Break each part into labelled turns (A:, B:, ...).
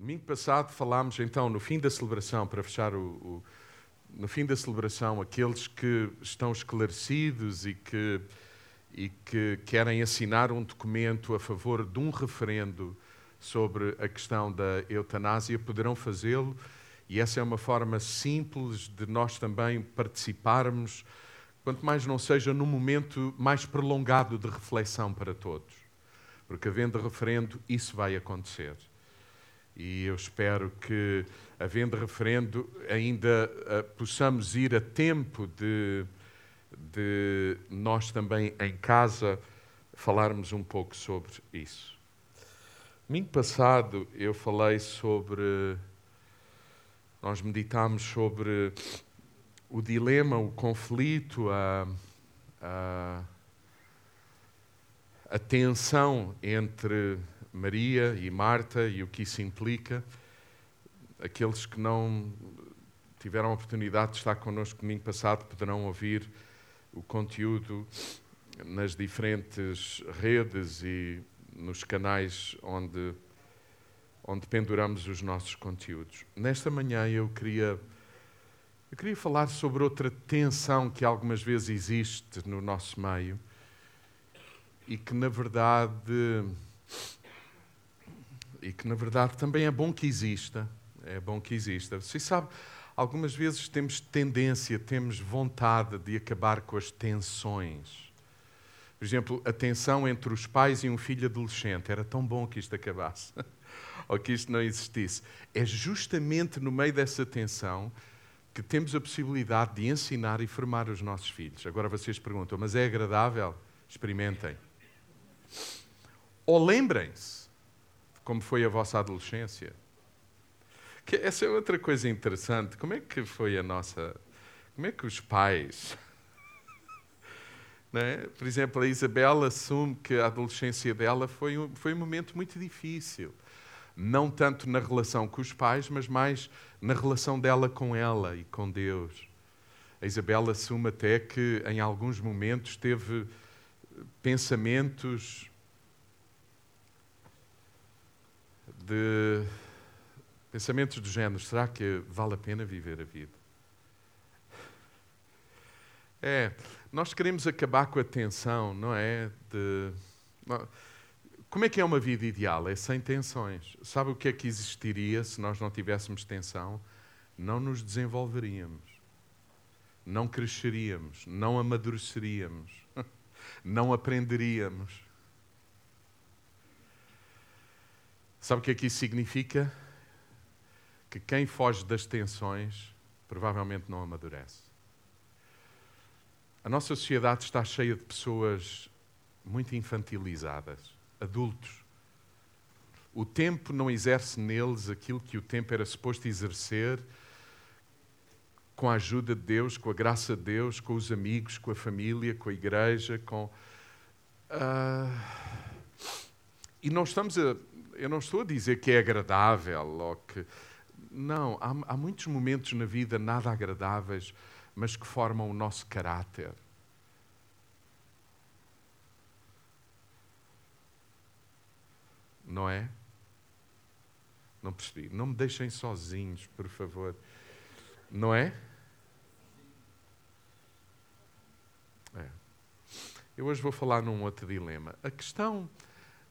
A: Domingo passado falámos então, no fim da celebração, para fechar o, o, no fim da celebração, aqueles que estão esclarecidos e que, e que querem assinar um documento a favor de um referendo sobre a questão da eutanásia poderão fazê-lo, e essa é uma forma simples de nós também participarmos, quanto mais não seja num momento mais prolongado de reflexão para todos. Porque havendo referendo, isso vai acontecer. E eu espero que, havendo referendo, ainda uh, possamos ir a tempo de, de nós também em casa falarmos um pouco sobre isso. Domingo passado eu falei sobre. Nós meditámos sobre o dilema, o conflito, a, a, a tensão entre Maria e Marta e o que isso implica. Aqueles que não tiveram a oportunidade de estar connosco domingo passado poderão ouvir o conteúdo nas diferentes redes e nos canais onde, onde penduramos os nossos conteúdos. Nesta manhã eu queria, eu queria falar sobre outra tensão que algumas vezes existe no nosso meio e que, na verdade, e que na verdade também é bom que exista. É bom que exista. Você sabe, algumas vezes temos tendência, temos vontade de acabar com as tensões. Por exemplo, a tensão entre os pais e um filho adolescente. Era tão bom que isto acabasse, ou que isto não existisse. É justamente no meio dessa tensão que temos a possibilidade de ensinar e formar os nossos filhos. Agora vocês perguntam, mas é agradável? Experimentem. Ou lembrem-se como foi a vossa adolescência. Que essa é outra coisa interessante. Como é que foi a nossa. Como é que os pais. É? Por exemplo, a Isabela assume que a adolescência dela foi um, foi um momento muito difícil. Não tanto na relação com os pais, mas mais na relação dela com ela e com Deus. A Isabela assume até que, em alguns momentos, teve pensamentos de pensamentos do género: será que vale a pena viver a vida? É, nós queremos acabar com a tensão, não é? De, como é que é uma vida ideal? É sem tensões. Sabe o que é que existiria se nós não tivéssemos tensão? Não nos desenvolveríamos, não cresceríamos, não amadureceríamos, não aprenderíamos. Sabe o que é que isso significa? Que quem foge das tensões provavelmente não amadurece. A nossa sociedade está cheia de pessoas muito infantilizadas, adultos. O tempo não exerce neles aquilo que o tempo era suposto exercer com a ajuda de Deus, com a graça de Deus, com os amigos, com a família, com a igreja, com. Uh... E não estamos a, eu não estou a dizer que é agradável ou que. Não, há, há muitos momentos na vida nada agradáveis, mas que formam o nosso caráter. Não é? Não percebi. Não me deixem sozinhos, por favor. Não é? É. Eu hoje vou falar num outro dilema. A questão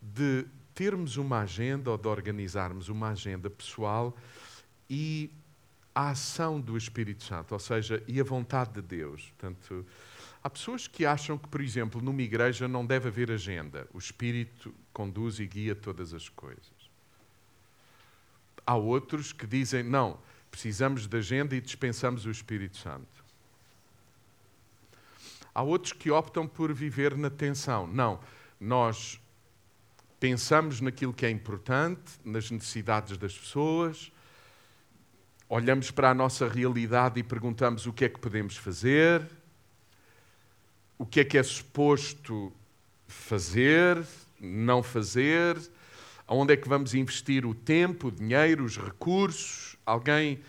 A: de termos uma agenda ou de organizarmos uma agenda pessoal e a ação do Espírito Santo, ou seja, e a vontade de Deus. Portanto, há pessoas que acham que, por exemplo, numa igreja não deve haver agenda. O Espírito conduz e guia todas as coisas. Há outros que dizem, não, precisamos de agenda e dispensamos o Espírito Santo. Há outros que optam por viver na tensão. Não, nós pensamos naquilo que é importante, nas necessidades das pessoas, olhamos para a nossa realidade e perguntamos o que é que podemos fazer, o que é que é suposto fazer, não fazer, aonde é que vamos investir o tempo, o dinheiro, os recursos. Alguém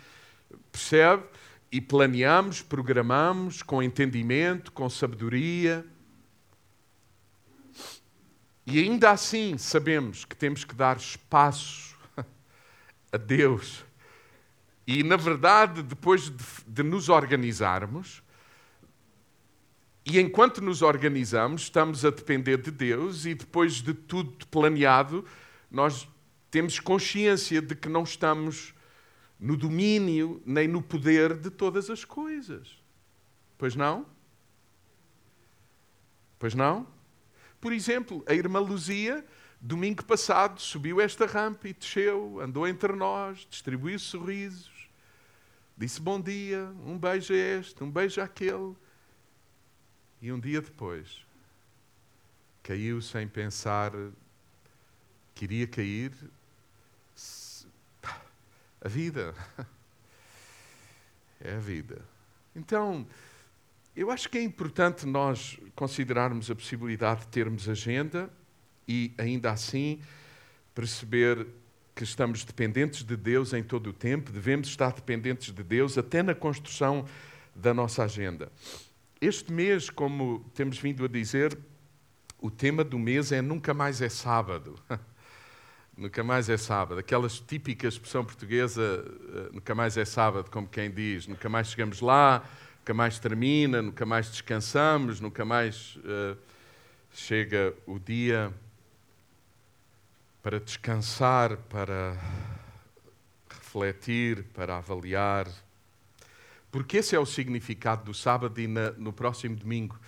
A: percebe? E planeamos, programamos com entendimento, com sabedoria. E ainda assim sabemos que temos que dar espaço a Deus. E, na verdade, depois de, de nos organizarmos, e enquanto nos organizamos, estamos a depender de Deus, e depois de tudo planeado, nós temos consciência de que não estamos no domínio nem no poder de todas as coisas. Pois não? Pois não? Por exemplo, a irmã Luzia, domingo passado, subiu esta rampa e desceu, andou entre nós, distribuiu sorrisos, disse bom dia, um beijo a este, um beijo àquele. E um dia depois, caiu sem pensar que iria cair. A vida. É a vida. Então, eu acho que é importante nós considerarmos a possibilidade de termos agenda e, ainda assim, perceber que estamos dependentes de Deus em todo o tempo, devemos estar dependentes de Deus até na construção da nossa agenda. Este mês, como temos vindo a dizer, o tema do mês é Nunca Mais é Sábado. nunca mais é sábado. Aquelas típicas expressão portuguesa, eh, nunca mais é sábado, como quem diz, nunca mais chegamos lá, nunca mais termina, nunca mais descansamos, nunca mais uh, chega o dia para descansar, para refletir, para avaliar. Porque esse é o significado do sábado e na, no próximo domingo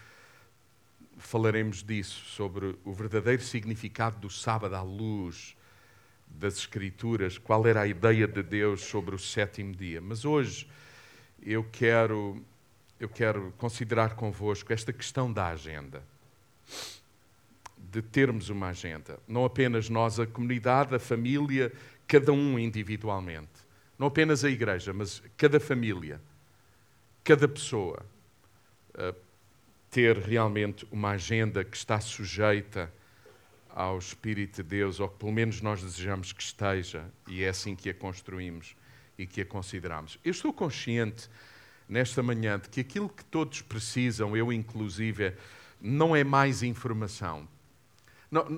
A: falaremos disso, sobre o verdadeiro significado do sábado à luz das Escrituras, qual era a ideia de Deus sobre o sétimo dia. Mas hoje eu quero, eu quero considerar convosco esta questão da agenda. De termos uma agenda. Não apenas nós, a comunidade, a família, cada um individualmente. Não apenas a igreja, mas cada família cada pessoa ter realmente uma agenda que está sujeita ao Espírito de Deus, ou que pelo menos nós desejamos que esteja, e é assim que a construímos e que a consideramos. Eu estou consciente nesta manhã de que aquilo que todos precisam, eu inclusive, não é mais informação.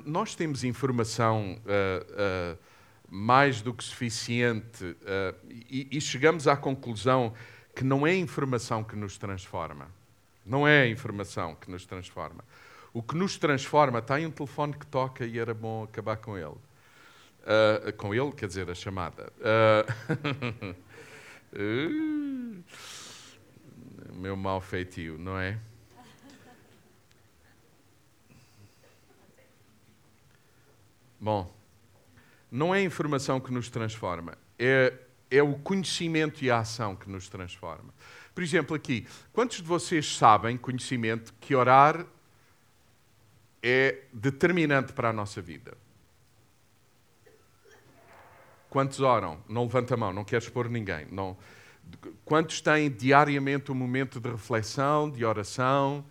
A: nós temos informação uh, uh, mais do que suficiente uh, e, e chegamos à conclusão que não é a informação que nos transforma. Não é a informação que nos transforma. O que nos transforma, está aí um telefone que toca e era bom acabar com ele. Uh, com ele, quer dizer, a chamada. Uh, meu mau feitio, não é? Bom, não é a informação que nos transforma, é é o conhecimento e a ação que nos transforma. Por exemplo, aqui, quantos de vocês sabem, conhecimento, que orar é determinante para a nossa vida? Quantos oram? Não levanta a mão, não queres expor ninguém. Não. Quantos têm diariamente um momento de reflexão, de oração?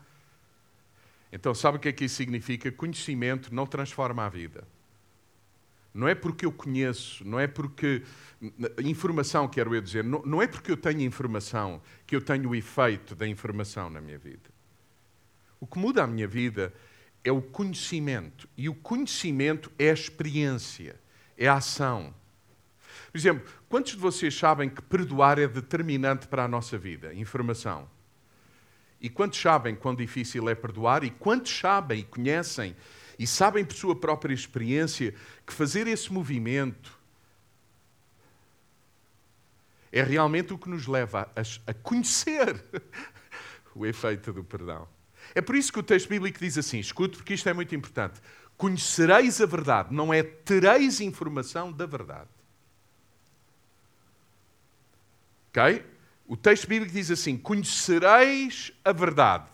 A: Então, sabe o que é que isso significa? Conhecimento não transforma a vida. Não é porque eu conheço, não é porque. Informação, quero eu dizer, não, não é porque eu tenho informação que eu tenho o efeito da informação na minha vida. O que muda a minha vida é o conhecimento. E o conhecimento é a experiência, é a ação. Por exemplo, quantos de vocês sabem que perdoar é determinante para a nossa vida? Informação. E quantos sabem quão difícil é perdoar? E quantos sabem e conhecem e sabem por sua própria experiência que fazer esse movimento é realmente o que nos leva a, a conhecer o efeito do perdão. É por isso que o texto bíblico diz assim: escute, porque isto é muito importante. Conhecereis a verdade, não é tereis informação da verdade. Ok? O texto bíblico diz assim: conhecereis a verdade.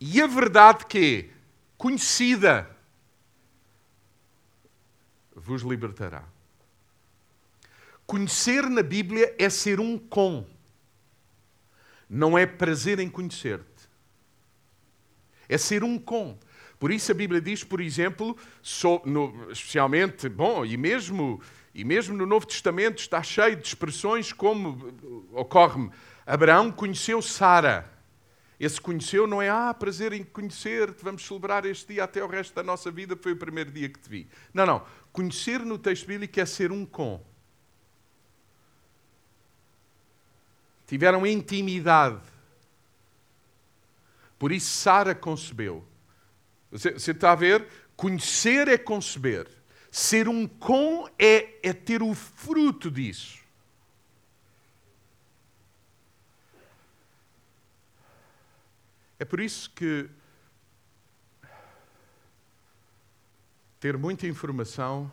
A: E a verdade que conhecida, vos libertará. Conhecer na Bíblia é ser um com, não é prazer em conhecer-te. É ser um com. Por isso a Bíblia diz, por exemplo, so, no, especialmente, bom, e mesmo, e mesmo no Novo Testamento está cheio de expressões como ocorre-me, Abraão conheceu Sara. Esse conheceu não é, ah, prazer em conhecer-te, vamos celebrar este dia até o resto da nossa vida, foi o primeiro dia que te vi. Não, não. Conhecer no texto bíblico é ser um com. Tiveram intimidade. Por isso Sara concebeu. Você, você está a ver? Conhecer é conceber. Ser um com é, é ter o fruto disso. É por isso que ter muita informação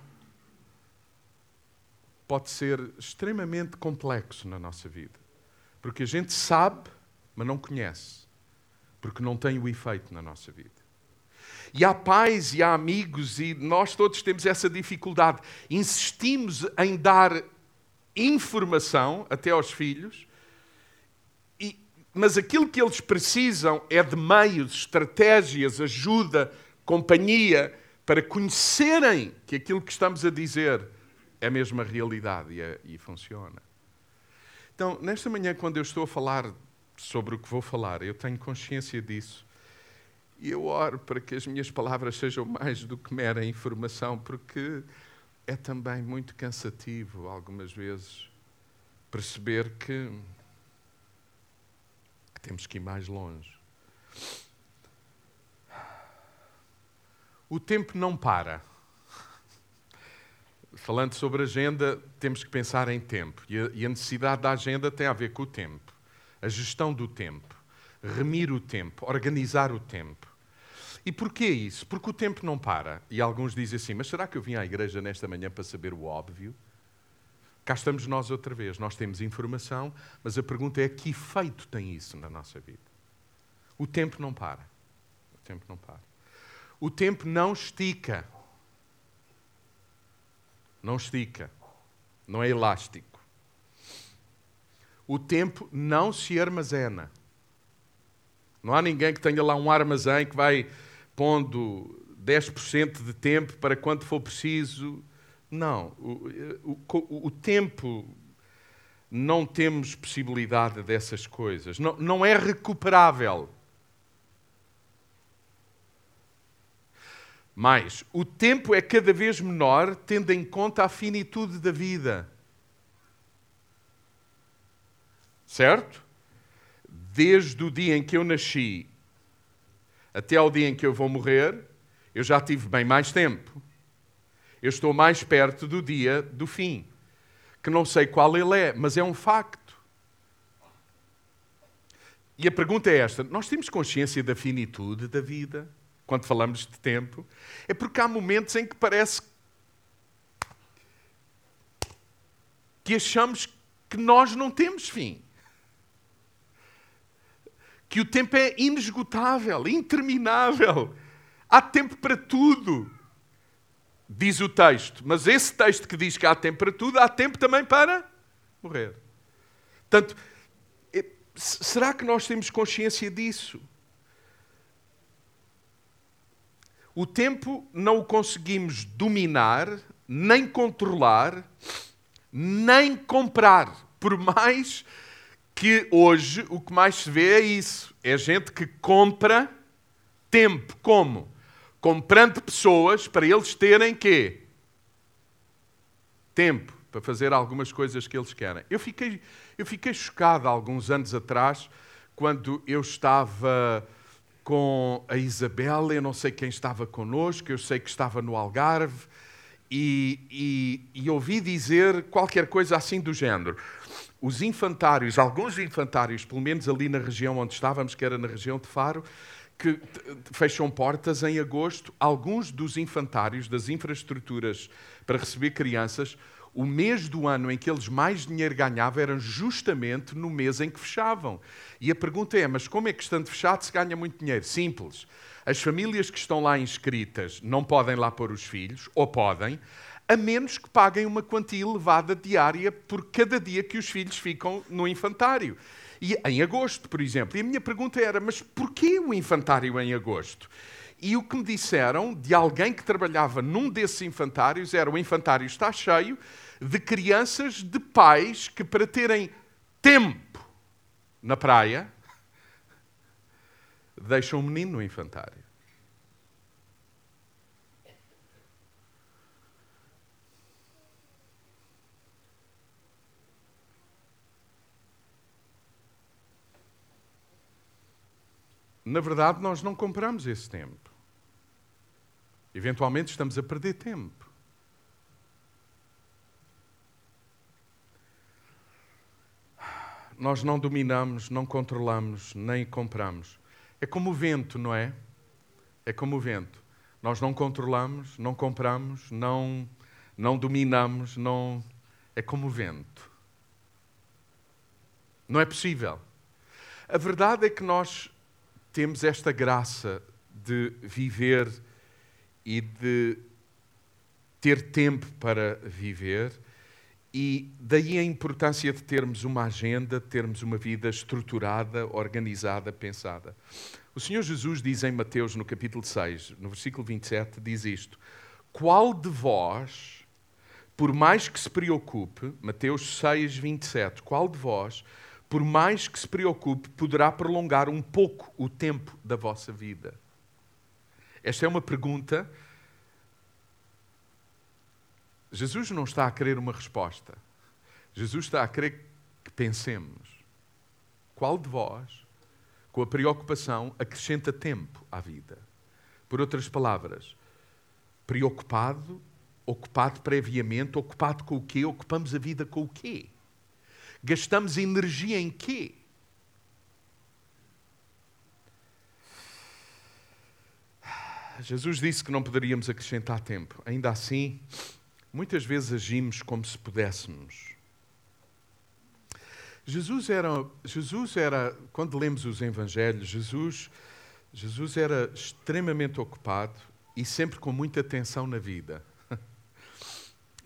A: pode ser extremamente complexo na nossa vida. Porque a gente sabe, mas não conhece. Porque não tem o efeito na nossa vida. E há pais e há amigos, e nós todos temos essa dificuldade. Insistimos em dar informação até aos filhos, mas aquilo que eles precisam é de meios, estratégias, ajuda, companhia, para conhecerem que aquilo que estamos a dizer é a realidade e, é, e funciona. Então, nesta manhã, quando eu estou a falar sobre o que vou falar, eu tenho consciência disso. E eu oro para que as minhas palavras sejam mais do que mera informação, porque é também muito cansativo, algumas vezes, perceber que temos que ir mais longe. O tempo não para. Falando sobre agenda, temos que pensar em tempo. E a necessidade da agenda tem a ver com o tempo. A gestão do tempo. Remir o tempo. Organizar o tempo. E porquê isso? Porque o tempo não para. E alguns dizem assim: mas será que eu vim à igreja nesta manhã para saber o óbvio? Cá estamos nós outra vez. Nós temos informação, mas a pergunta é que efeito tem isso na nossa vida? O tempo não para. O tempo não para. O tempo não estica. Não estica. Não é elástico. O tempo não se armazena. Não há ninguém que tenha lá um armazém que vai pondo 10% de tempo para quando for preciso não. O, o, o, tempo, não temos possibilidade dessas coisas. Não, não é recuperável. Mas o tempo é cada vez menor, tendo em conta a finitude da vida. Certo? Desde o dia em que eu nasci até ao dia em que eu vou morrer, eu já tive bem mais tempo. Eu estou mais perto do dia do fim, que não sei qual ele é, mas é um facto. E a pergunta é esta: nós temos consciência da finitude da vida quando falamos de tempo? É porque há momentos em que parece que achamos que nós não temos fim. Que o tempo é inesgotável, interminável. Há tempo para tudo diz o texto, mas esse texto que diz que há tempo para tudo, há tempo também para morrer. Portanto, será que nós temos consciência disso? O tempo não o conseguimos dominar, nem controlar, nem comprar. Por mais que hoje o que mais se vê é isso: é gente que compra tempo. Como? comprando pessoas para eles terem quê? Tempo para fazer algumas coisas que eles querem. Eu fiquei, eu fiquei chocado alguns anos atrás, quando eu estava com a Isabela, eu não sei quem estava connosco, eu sei que estava no Algarve, e, e, e ouvi dizer qualquer coisa assim do género. Os infantários, alguns infantários, pelo menos ali na região onde estávamos, que era na região de Faro, que fecham portas em agosto. Alguns dos infantários, das infraestruturas para receber crianças, o mês do ano em que eles mais dinheiro ganhavam era justamente no mês em que fechavam. E a pergunta é: mas como é que estando fechado se ganha muito dinheiro? Simples. As famílias que estão lá inscritas não podem lá pôr os filhos, ou podem, a menos que paguem uma quantia elevada diária por cada dia que os filhos ficam no infantário. E em agosto, por exemplo. E a minha pergunta era: mas porquê o infantário em agosto? E o que me disseram de alguém que trabalhava num desses infantários era: o infantário está cheio de crianças de pais que, para terem tempo na praia, deixam o menino no infantário. Na verdade, nós não compramos esse tempo. Eventualmente estamos a perder tempo. Nós não dominamos, não controlamos, nem compramos. É como o vento, não é? É como o vento. Nós não controlamos, não compramos, não, não dominamos, não. É como o vento. Não é possível. A verdade é que nós temos esta graça de viver e de ter tempo para viver, e daí a importância de termos uma agenda, termos uma vida estruturada, organizada, pensada. O Senhor Jesus diz em Mateus, no capítulo 6, no versículo 27, diz isto: Qual de vós, por mais que se preocupe, Mateus 6, 27, qual de vós, por mais que se preocupe, poderá prolongar um pouco o tempo da vossa vida? Esta é uma pergunta. Jesus não está a querer uma resposta. Jesus está a querer que pensemos. Qual de vós, com a preocupação, acrescenta tempo à vida? Por outras palavras, preocupado, ocupado previamente, ocupado com o quê? Ocupamos a vida com o quê? Gastamos energia em quê? Jesus disse que não poderíamos acrescentar tempo. Ainda assim, muitas vezes agimos como se pudéssemos. Jesus era, Jesus era, quando lemos os Evangelhos, Jesus, Jesus era extremamente ocupado e sempre com muita atenção na vida.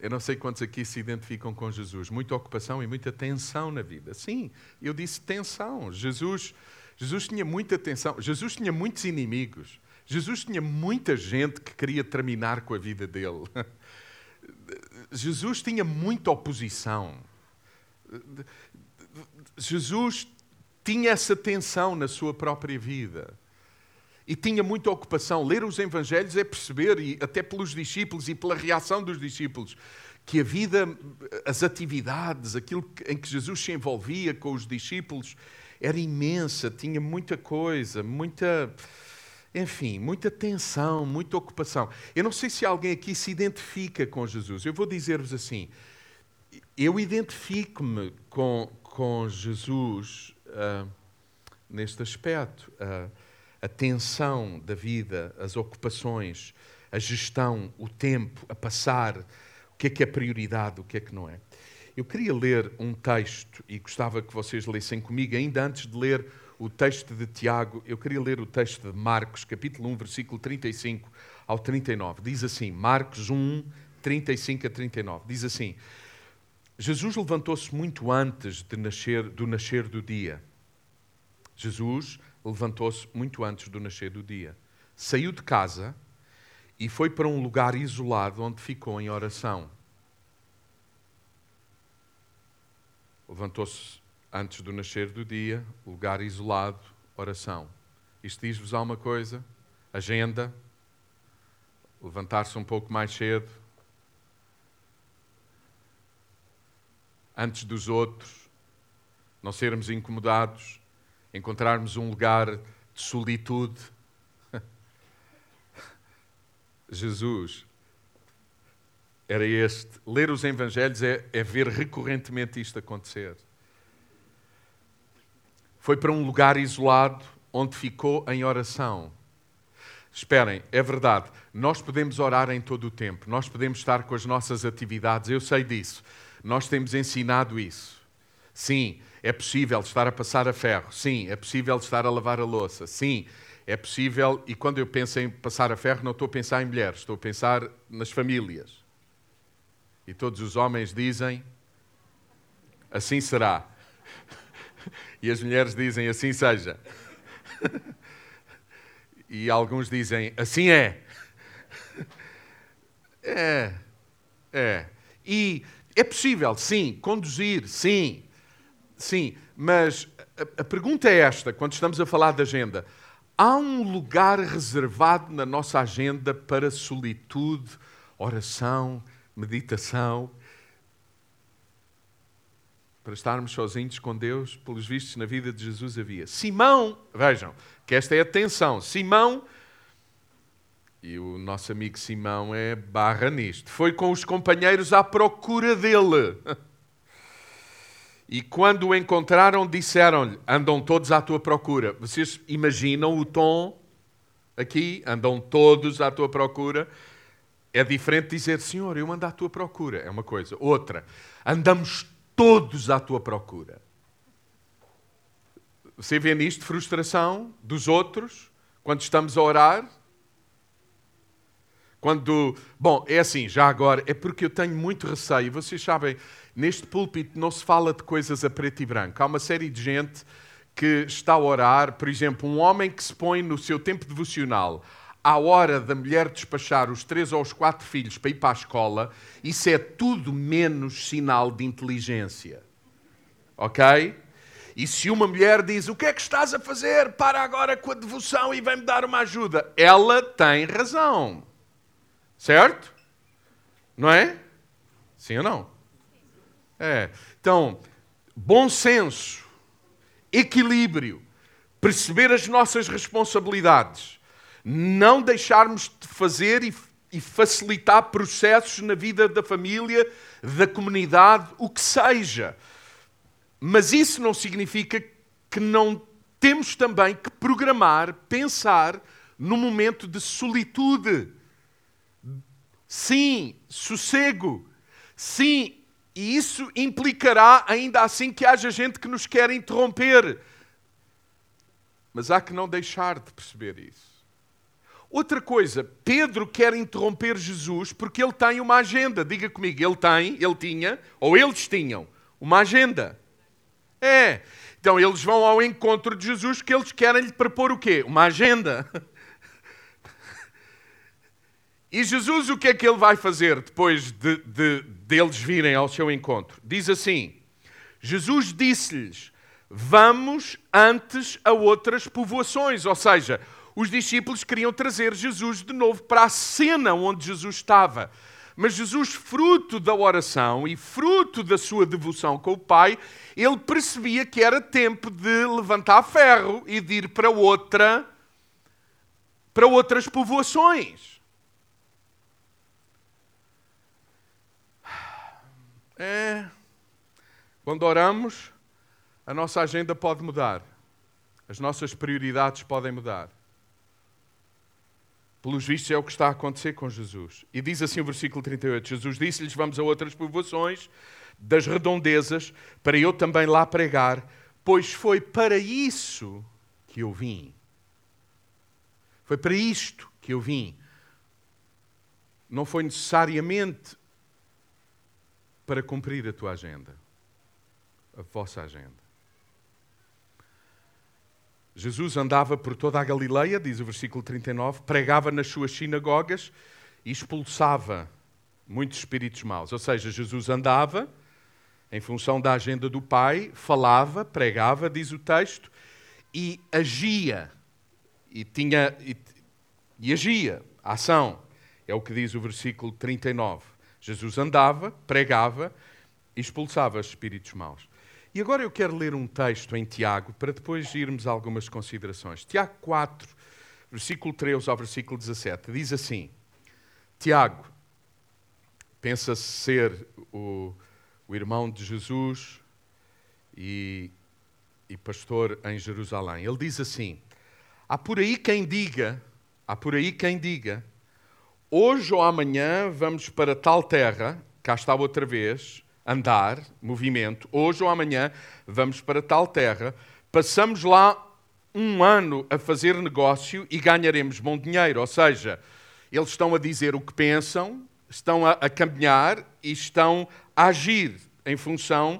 A: Eu não sei quantos aqui se identificam com Jesus. Muita ocupação e muita tensão na vida. Sim, eu disse tensão. Jesus, Jesus tinha muita tensão. Jesus tinha muitos inimigos. Jesus tinha muita gente que queria terminar com a vida dele. Jesus tinha muita oposição. Jesus tinha essa tensão na sua própria vida e tinha muita ocupação. Ler os Evangelhos é perceber, e até pelos discípulos e pela reação dos discípulos, que a vida, as atividades, aquilo em que Jesus se envolvia com os discípulos, era imensa, tinha muita coisa, muita. Enfim, muita tensão, muita ocupação. Eu não sei se alguém aqui se identifica com Jesus. Eu vou dizer-vos assim: eu identifico-me com, com Jesus uh, neste aspecto. Uh, a tensão da vida, as ocupações, a gestão, o tempo, a passar, o que é que é prioridade, o que é que não é. Eu queria ler um texto e gostava que vocês lessem comigo, ainda antes de ler o texto de Tiago, eu queria ler o texto de Marcos, capítulo 1, versículo 35 ao 39. Diz assim, Marcos 1, 35 a 39. Diz assim: Jesus levantou-se muito antes de nascer, do nascer do dia. Jesus levantou-se muito antes do nascer do dia. Saiu de casa e foi para um lugar isolado onde ficou em oração. Levantou-se antes do nascer do dia, lugar isolado, oração. Isto diz-vos alguma coisa? Agenda? Levantar-se um pouco mais cedo? Antes dos outros? Não sermos incomodados? Encontrarmos um lugar de solitude. Jesus era este. Ler os Evangelhos é, é, ver recorrentemente isto acontecer. Foi para um lugar isolado onde ficou em oração. Esperem, é verdade, nós podemos orar em todo o tempo, nós podemos estar com as nossas atividades, eu sei disso, nós temos ensinado isso. Sim, é possível estar a passar a ferro. Sim, é possível estar a lavar a louça. Sim, é possível. E quando eu penso em passar a ferro, não estou a pensar em mulheres, estou a pensar nas famílias. E todos os homens dizem: assim será. E as mulheres dizem: assim seja. E alguns dizem: assim é. É, é. E é possível, sim, conduzir, sim, Sim, mas a, a pergunta é esta, quando estamos a falar de agenda. Há um lugar reservado na nossa agenda para solitude, oração, meditação? para estarmos sozinhos com Deus, pelos vistos na vida de Jesus havia. Simão, vejam, que esta é a tensão. Simão, e o nosso amigo Simão é barra nisto, foi com os companheiros à procura dele. E quando o encontraram, disseram-lhe: andam todos à tua procura. Vocês imaginam o tom aqui? Andam todos à tua procura. É diferente dizer, Senhor, eu ando à tua procura. É uma coisa. Outra, andamos todos à tua procura. Você vê nisto frustração dos outros quando estamos a orar? Quando. Bom, é assim, já agora, é porque eu tenho muito receio. Vocês sabem, neste púlpito não se fala de coisas a preto e branco. Há uma série de gente que está a orar, por exemplo, um homem que se põe no seu tempo devocional à hora da mulher despachar os três ou os quatro filhos para ir para a escola, isso é tudo menos sinal de inteligência. Ok? E se uma mulher diz: O que é que estás a fazer? Para agora com a devoção e vem-me dar uma ajuda. Ela tem razão. Certo? Não é? Sim ou não? É. Então, bom senso, equilíbrio, perceber as nossas responsabilidades não deixarmos de fazer e, e facilitar processos na vida da família, da comunidade, o que seja. Mas isso não significa que não temos também que programar, pensar no momento de solitude. Sim, sossego. Sim, e isso implicará ainda assim que haja gente que nos quer interromper. Mas há que não deixar de perceber isso. Outra coisa, Pedro quer interromper Jesus porque ele tem uma agenda. Diga comigo, ele tem, ele tinha, ou eles tinham, uma agenda. É. Então eles vão ao encontro de Jesus que eles querem lhe propor o quê? Uma agenda. E Jesus o que é que ele vai fazer depois de, de, de eles virem ao seu encontro? Diz assim: Jesus disse-lhes: Vamos antes a outras povoações, ou seja, os discípulos queriam trazer Jesus de novo para a cena onde Jesus estava. Mas Jesus, fruto da oração e fruto da sua devoção com o Pai, ele percebia que era tempo de levantar ferro e de ir para outra para outras povoações. É, quando oramos, a nossa agenda pode mudar. As nossas prioridades podem mudar. Pelos vistos, é o que está a acontecer com Jesus. E diz assim o versículo 38: Jesus disse-lhes: Vamos a outras povoações das redondezas, para eu também lá pregar, pois foi para isso que eu vim. Foi para isto que eu vim. Não foi necessariamente para cumprir a tua agenda, a vossa agenda. Jesus andava por toda a Galileia, diz o versículo 39, pregava nas suas sinagogas e expulsava muitos espíritos maus. Ou seja, Jesus andava em função da agenda do Pai, falava, pregava, diz o texto, e agia. E tinha e, e agia, ação. É o que diz o versículo 39. Jesus andava, pregava e expulsava espíritos maus. E agora eu quero ler um texto em Tiago para depois irmos a algumas considerações. Tiago 4, versículo 13 ao versículo 17, diz assim: Tiago, pensa-se ser o, o, irmão de Jesus e, e pastor em Jerusalém. Ele diz assim: Há por aí quem diga, há por aí quem diga, hoje ou amanhã vamos para tal terra, cá está outra vez andar, movimento, hoje ou amanhã vamos para tal terra, passamos lá um ano a fazer negócio e ganharemos bom dinheiro. Ou seja, eles estão a dizer o que pensam, estão a, a caminhar e estão a agir em função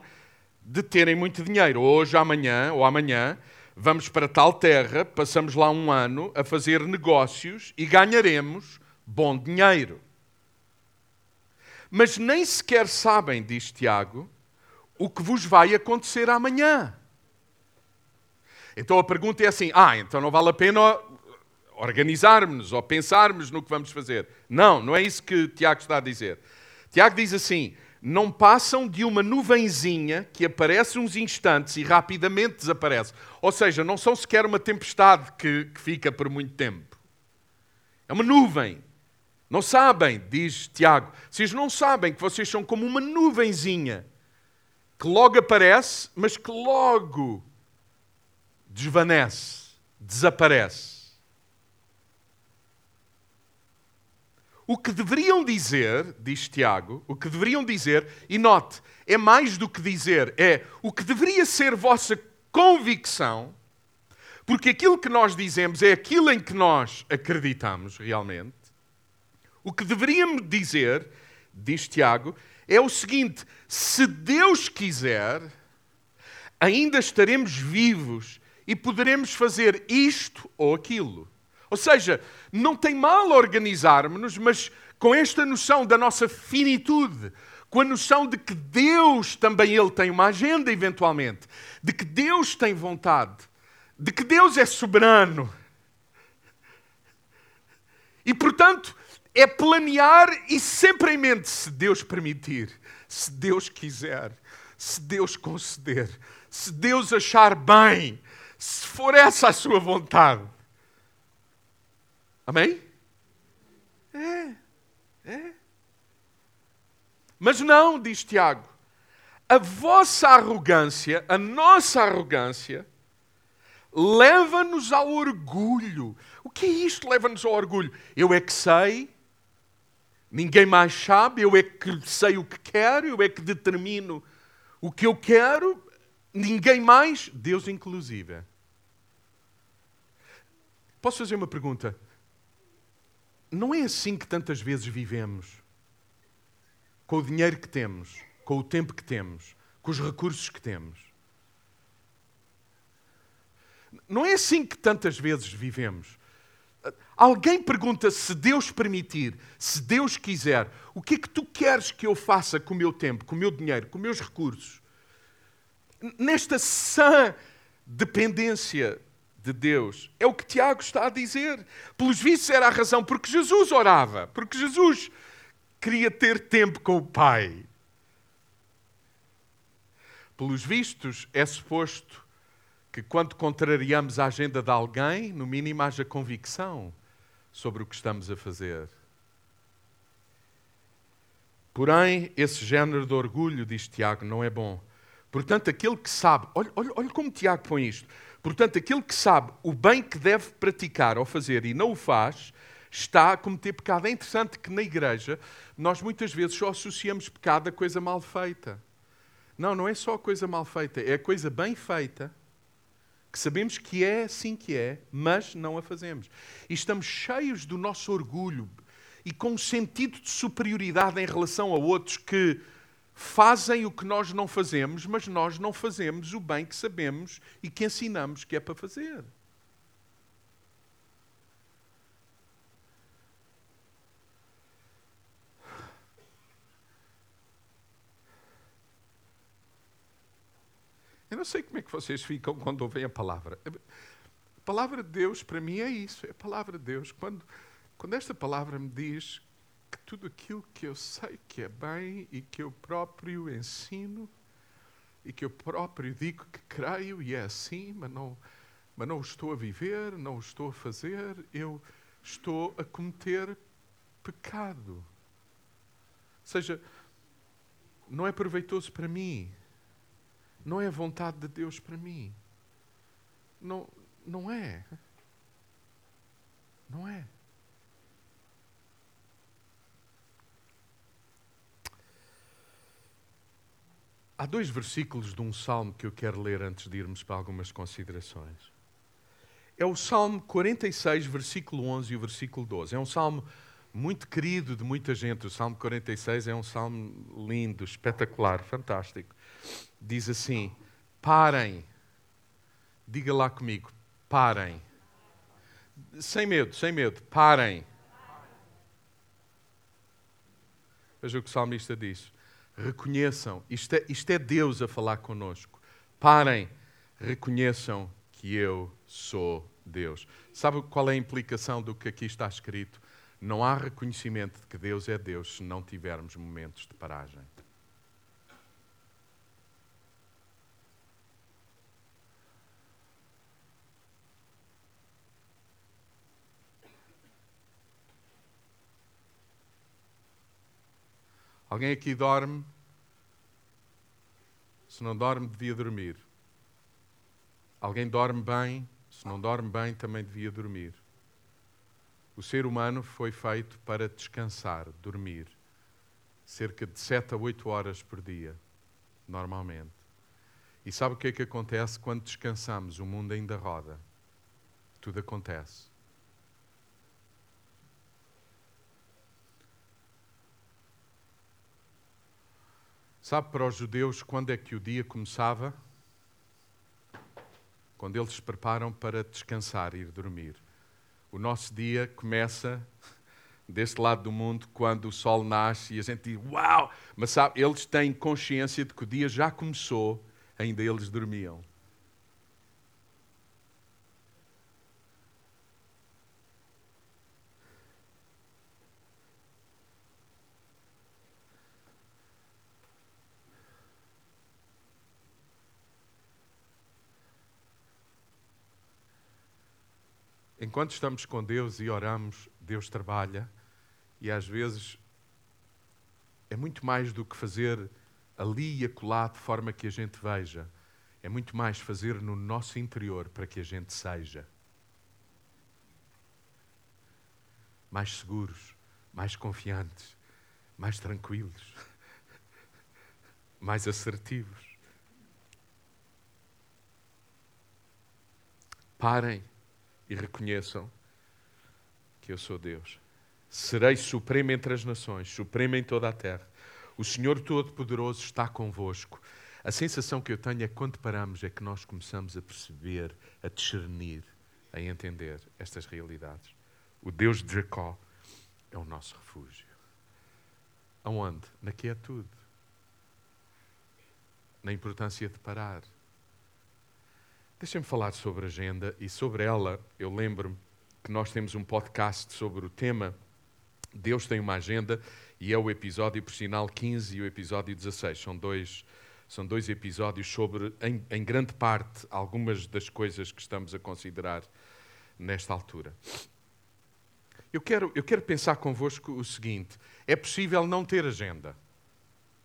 A: de terem muito dinheiro. Hoje, amanhã ou amanhã vamos para tal terra, passamos lá um ano a fazer negócios e ganharemos bom dinheiro mas nem sequer sabem, diz Tiago, o que vos vai acontecer amanhã. Então a pergunta é assim: ah, então não vale a pena organizarmos ou pensarmos no que vamos fazer. Não, não é isso que Tiago está a dizer. Tiago diz assim: não passam de uma nuvenzinha que aparece uns instantes e rapidamente desaparece. Ou seja, não são sequer uma tempestade que, que fica por muito tempo. É uma nuvem. Não sabem, diz Tiago. Vocês não sabem que vocês são como uma nuvenzinha que logo aparece, mas que logo desvanece, desaparece. O que deveriam dizer, diz Tiago, o que deveriam dizer, e note, é mais do que dizer, é o que deveria ser vossa convicção, porque aquilo que nós dizemos é aquilo em que nós acreditamos realmente. O que deveríamos dizer, diz Tiago, é o seguinte: se Deus quiser, ainda estaremos vivos e poderemos fazer isto ou aquilo. Ou seja, não tem mal organizarmos-nos, mas com esta noção da nossa finitude, com a noção de que Deus também ele tem uma agenda eventualmente, de que Deus tem vontade, de que Deus é soberano. E portanto, é planear e sempre em mente, se Deus permitir, se Deus quiser, se Deus conceder, se Deus achar bem, se for essa a sua vontade. Amém? É, é. Mas não, diz Tiago, a vossa arrogância, a nossa arrogância, leva-nos ao orgulho. O que é isto? Leva-nos ao orgulho. Eu é que sei, ninguém mais sabe, eu é que sei o que quero, eu é que determino o que eu quero, ninguém mais, Deus inclusive. Posso fazer uma pergunta? Não é assim que tantas vezes vivemos. Com o dinheiro que temos, com o tempo que temos, com os recursos que temos. Não é assim que tantas vezes vivemos. Alguém pergunta se Deus permitir, se Deus quiser, o que é que tu queres que eu faça com o meu tempo, com o meu dinheiro, com os meus recursos? Nesta sã dependência de Deus. É o que Tiago está a dizer. Pelos vistos era a razão porque Jesus orava, porque Jesus queria ter tempo com o Pai. Pelos vistos, é suposto que quando contrariamos a agenda de alguém, no mínimo haja convicção sobre o que estamos a fazer. Porém, esse género de orgulho, diz Tiago, não é bom. Portanto, aquele que sabe, olha, olha, olha como Tiago põe isto. Portanto, aquele que sabe o bem que deve praticar ou fazer e não o faz, está a cometer pecado. É interessante que na igreja nós muitas vezes só associamos pecado a coisa mal feita. Não, não é só a coisa mal feita, é a coisa bem feita, que sabemos que é assim que é, mas não a fazemos. E estamos cheios do nosso orgulho e com um sentido de superioridade em relação a outros que fazem o que nós não fazemos, mas nós não fazemos o bem que sabemos e que ensinamos que é para fazer. Eu não sei como é que vocês ficam quando ouvem a palavra. A palavra de Deus, para mim, é isso. É a palavra de Deus. Quando, quando esta palavra me diz que tudo aquilo que eu sei que é bem e que eu próprio ensino e que eu próprio digo que creio e é assim, mas não, mas não estou a viver, não estou a fazer, eu estou a cometer pecado. Ou seja, não é proveitoso para mim, não é a vontade de Deus para mim. Não, não é. Não é. Há dois versículos de um salmo que eu quero ler antes de irmos para algumas considerações. É o Salmo 46, versículo 11 e o versículo 12. É um salmo muito querido de muita gente. O Salmo 46 é um salmo lindo, espetacular, fantástico. Diz assim: Parem. Diga lá comigo: Parem. Sem medo, sem medo. Parem. Veja o que o salmista diz. Reconheçam, isto é, isto é Deus a falar conosco. Parem, reconheçam que eu sou Deus. Sabe qual é a implicação do que aqui está escrito? Não há reconhecimento de que Deus é Deus se não tivermos momentos de paragem. Alguém aqui dorme? Se não dorme, devia dormir. Alguém dorme bem? Se não dorme bem, também devia dormir. O ser humano foi feito para descansar, dormir, cerca de 7 a 8 horas por dia, normalmente. E sabe o que é que acontece quando descansamos? O mundo ainda roda. Tudo acontece. Sabe para os judeus quando é que o dia começava? Quando eles se preparam para descansar e ir dormir. O nosso dia começa deste lado do mundo quando o sol nasce e a gente diz uau! Mas sabe, eles têm consciência de que o dia já começou, ainda eles dormiam. Enquanto estamos com Deus e oramos, Deus trabalha e às vezes é muito mais do que fazer ali e acolá de forma que a gente veja. É muito mais fazer no nosso interior para que a gente seja mais seguros, mais confiantes, mais tranquilos, mais assertivos. Parem e reconheçam que eu sou Deus. Serei supremo entre as nações, supremo em toda a terra. O Senhor Todo-Poderoso está convosco. A sensação que eu tenho é que quando paramos é que nós começamos a perceber, a discernir, a entender estas realidades. O Deus de Jacó é o nosso refúgio. Aonde? Na quietude. Na importância de parar Deixem-me falar sobre a agenda e sobre ela eu lembro-me que nós temos um podcast sobre o tema Deus tem uma agenda e é o episódio, por sinal, 15 e o episódio 16. São dois, são dois episódios sobre, em, em grande parte, algumas das coisas que estamos a considerar nesta altura. Eu quero, eu quero pensar convosco o seguinte: é possível não ter agenda.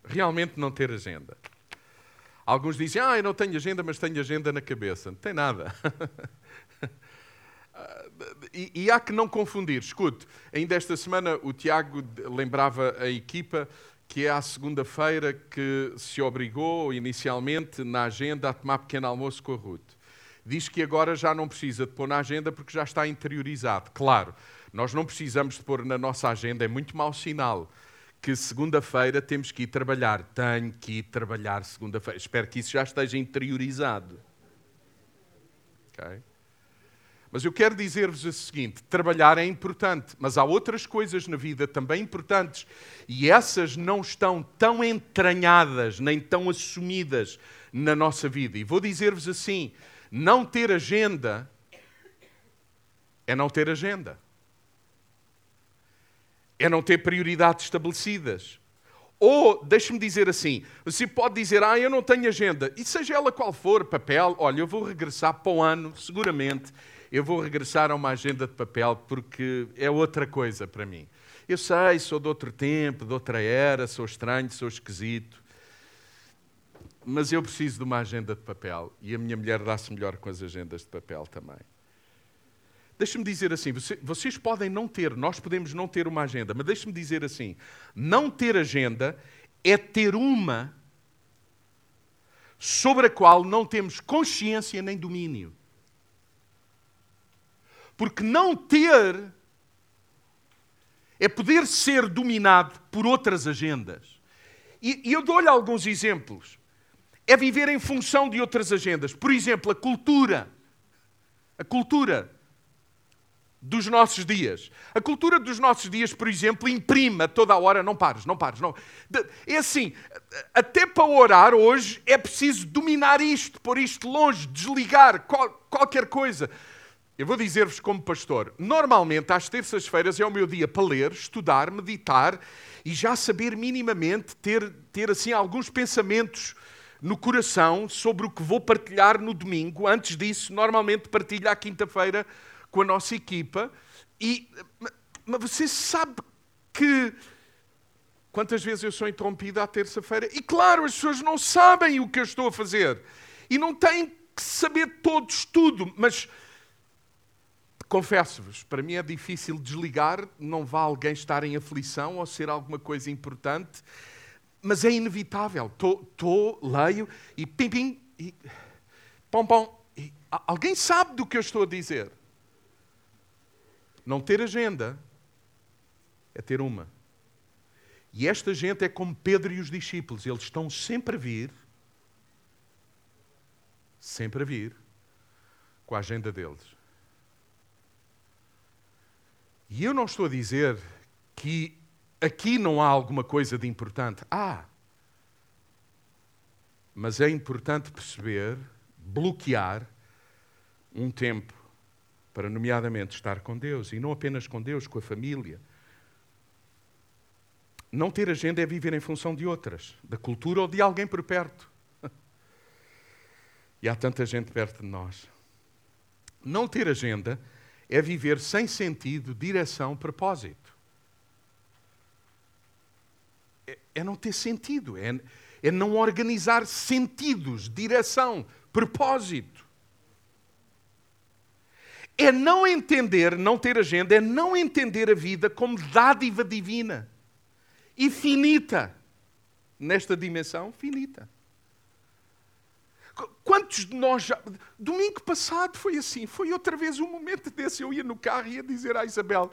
A: Realmente não ter agenda. Alguns dizem, ah, eu não tenho agenda, mas tenho agenda na cabeça. Não tem nada. e, e, há que não confundir. Escute, ainda esta semana o Tiago lembrava a equipa que é à segunda-feira que se obrigou inicialmente na agenda a tomar pequeno almoço com a Ruth. Diz que agora já não precisa de pôr na agenda porque já está interiorizado. Claro, nós não precisamos de pôr na nossa agenda, é muito mau sinal que segunda-feira temos que ir trabalhar. Tenho que ir trabalhar segunda-feira. Espero que isso já esteja interiorizado. Okay? Mas eu quero dizer-vos o seguinte: trabalhar é importante, mas há outras coisas na vida também importantes e essas não estão tão entranhadas nem tão assumidas na nossa vida. E vou dizer-vos assim: não ter agenda é não ter agenda é não ter prioridades estabelecidas. Ou, deixe-me dizer assim, você pode dizer, ah, eu não tenho agenda, e seja ela qual for, papel, olha, eu vou regressar para o ano, seguramente, eu vou regressar a uma agenda de papel, porque é outra coisa para mim. Eu sei, sou de outro tempo, de outra era, sou estranho, sou esquisito, mas eu preciso de uma agenda de papel, e a minha mulher dá-se melhor com as agendas de papel também. Deixe-me dizer assim: vocês podem não ter, nós podemos não ter uma agenda, mas deixe-me dizer assim: não ter agenda é ter uma sobre a qual não temos consciência nem domínio. Porque não ter é poder ser dominado por outras agendas. E, eu dou-lhe alguns exemplos. É viver em função de outras agendas. Por exemplo, a cultura. A cultura dos nossos dias. A cultura dos nossos dias, por exemplo, imprime a toda a hora, não pares, não pares, não. É assim, até para orar hoje é preciso dominar isto, pôr isto longe, desligar qual, qualquer coisa. Eu vou dizer-vos como pastor, normalmente às terças-feiras é o meu dia para ler, estudar, meditar e já saber minimamente ter, ter assim alguns pensamentos no coração sobre o que vou partilhar no domingo. Antes disso, normalmente partilho à quinta-feira com a nossa equipa e mas você sabe que Quantas vezes eu sou interrompido à terça-feira? E claro, as pessoas não sabem o que eu estou a fazer. E não têm que saber todos tudo, mas confesso-vos, para mim é difícil desligar, não vá alguém estar em aflição ou ser alguma coisa importante, mas é inevitável. Estou, leio e pim, pim, e pom, pom. Alguém sabe do que eu estou a dizer. Não ter agenda é ter uma. E esta gente é como Pedro e os discípulos, eles estão sempre a vir, sempre a vir, com a agenda deles. E eu não estou a dizer que aqui não há alguma coisa de importante. Há. Mas é importante perceber, bloquear um tempo para, nomeadamente, estar com Deus. E não apenas com Deus, com a família. Não ter agenda é viver em função de outras, da cultura ou de alguém por perto. E há tanta gente perto de nós. Não ter agenda é viver sem sentido, direção, propósito. É, é não ter sentido, é, é não organizar sentidos, direção, propósito. É não entender, não ter agenda, é não entender a vida como dádiva divina e finita. Nesta dimensão, finita. Quantos de nós já. Domingo passado foi assim, foi outra vez um momento desse. Eu ia no carro e ia dizer à Isabel,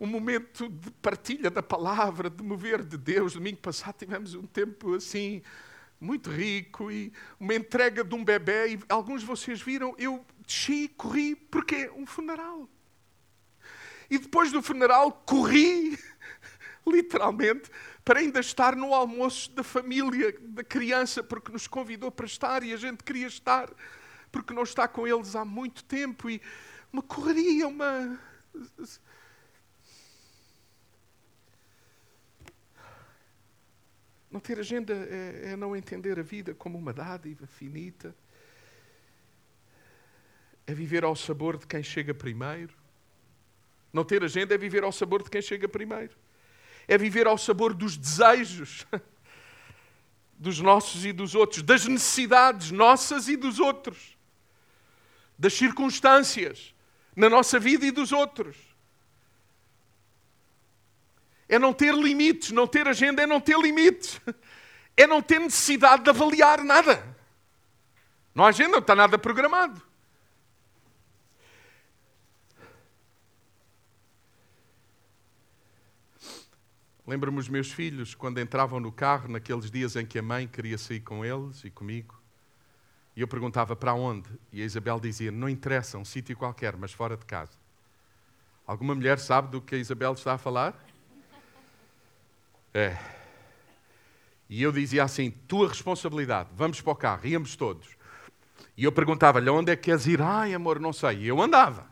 A: um momento de partilha da palavra, de mover de Deus. Domingo passado tivemos um tempo assim, muito rico, e uma entrega de um bebê. E alguns de vocês viram, eu desci, corri, porque um funeral. E depois do funeral, corri, literalmente, para ainda estar no almoço da família, da criança, porque nos convidou para estar e a gente queria estar, porque não está com eles há muito tempo. E uma correria, uma. Não ter agenda é, é, não entender a vida como uma dádiva finita. É viver ao sabor de quem chega primeiro. Não ter agenda é viver ao sabor de quem chega primeiro é viver ao sabor dos desejos dos nossos e dos outros, das necessidades nossas e dos outros, das circunstâncias na nossa vida e dos outros. É não ter limites, não ter agenda é não ter limites. É não ter necessidade de avaliar nada. Não há agenda, não está nada programado. Lembro-me os meus filhos quando entravam no carro, naqueles dias em que a mãe queria sair com eles e comigo. E eu perguntava para onde? E a Isabel dizia: Não interessa, um sítio qualquer, mas fora de casa. Alguma mulher sabe do que a Isabel está a falar? É. E eu dizia assim: Tua responsabilidade, vamos para o carro, íamos todos. E eu perguntava-lhe: Onde é que queres ir? Ai, amor, não sei. E eu andava.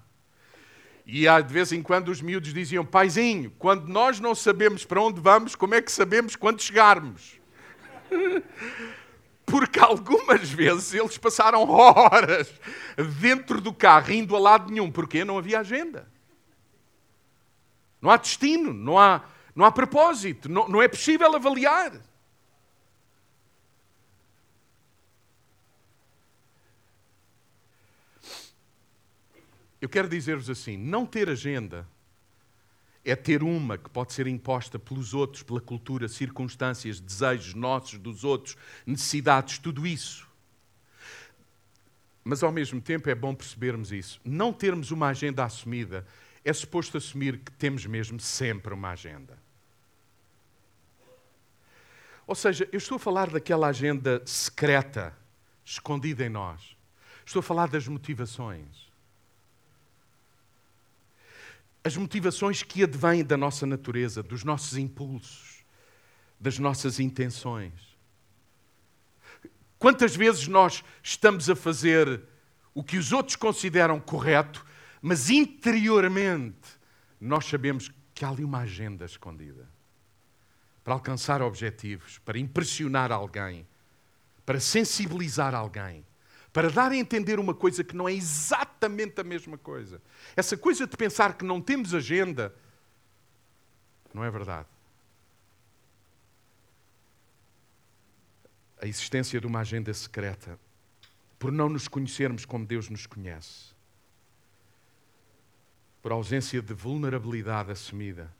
A: E de vez em quando os miúdos diziam: Paizinho, quando nós não sabemos para onde vamos, como é que sabemos quando chegarmos? Porque algumas vezes eles passaram horas dentro do carro, indo a lado nenhum, porque não havia agenda. Não há destino, não há, não há propósito, não, não é possível avaliar. Eu quero dizer-vos assim: não ter agenda é ter uma que pode ser imposta pelos outros, pela cultura, circunstâncias, desejos nossos, dos outros, necessidades, tudo isso. Mas ao mesmo tempo é bom percebermos isso. Não termos uma agenda assumida é suposto assumir que temos mesmo sempre uma agenda. Ou seja, eu estou a falar daquela agenda secreta, escondida em nós. Estou a falar das motivações as motivações que advêm da nossa natureza, dos nossos impulsos, das nossas intenções. Quantas vezes nós estamos a fazer o que os outros consideram correto, mas interiormente nós sabemos que há ali uma agenda escondida para alcançar objetivos, para impressionar alguém, para sensibilizar alguém para dar a entender uma coisa que não é exatamente a mesma coisa. Essa coisa de pensar que não temos agenda não é verdade. a existência de uma agenda secreta, por não nos conhecermos como Deus nos conhece, por ausência de vulnerabilidade assumida,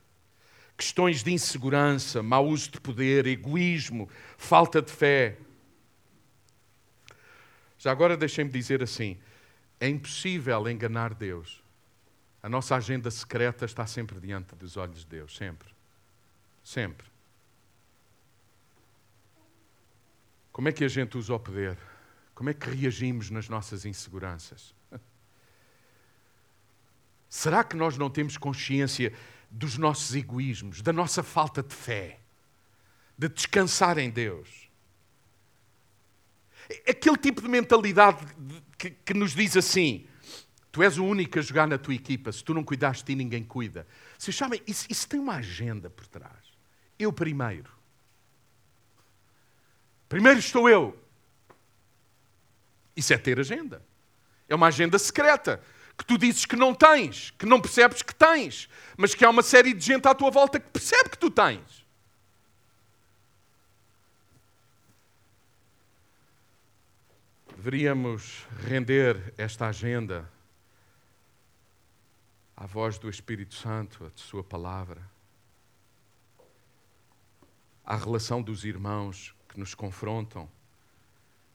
A: questões de insegurança, mau uso de poder, egoísmo, falta de fé. Já agora deixem-me dizer assim: é impossível enganar Deus. A nossa agenda secreta está sempre diante dos olhos de Deus, sempre. Sempre. Como é que a gente usa o poder? Como é que reagimos nas nossas inseguranças? Será que nós não temos consciência dos nossos egoísmos, da nossa falta de fé, de descansar em Deus? Aquele tipo de mentalidade que, que nos diz assim: tu és o único a jogar na tua equipa, se tu não cuidares de ti, ninguém cuida. Vocês sabem, isso, isso tem uma agenda por trás. Eu primeiro. Primeiro estou eu. Isso é ter agenda. É uma agenda secreta que tu dizes que não tens, que não percebes que tens, mas que há uma série de gente à tua volta que percebe que tu tens. Deveríamos render esta agenda à voz do Espírito Santo, à Sua palavra, à relação dos irmãos que nos confrontam,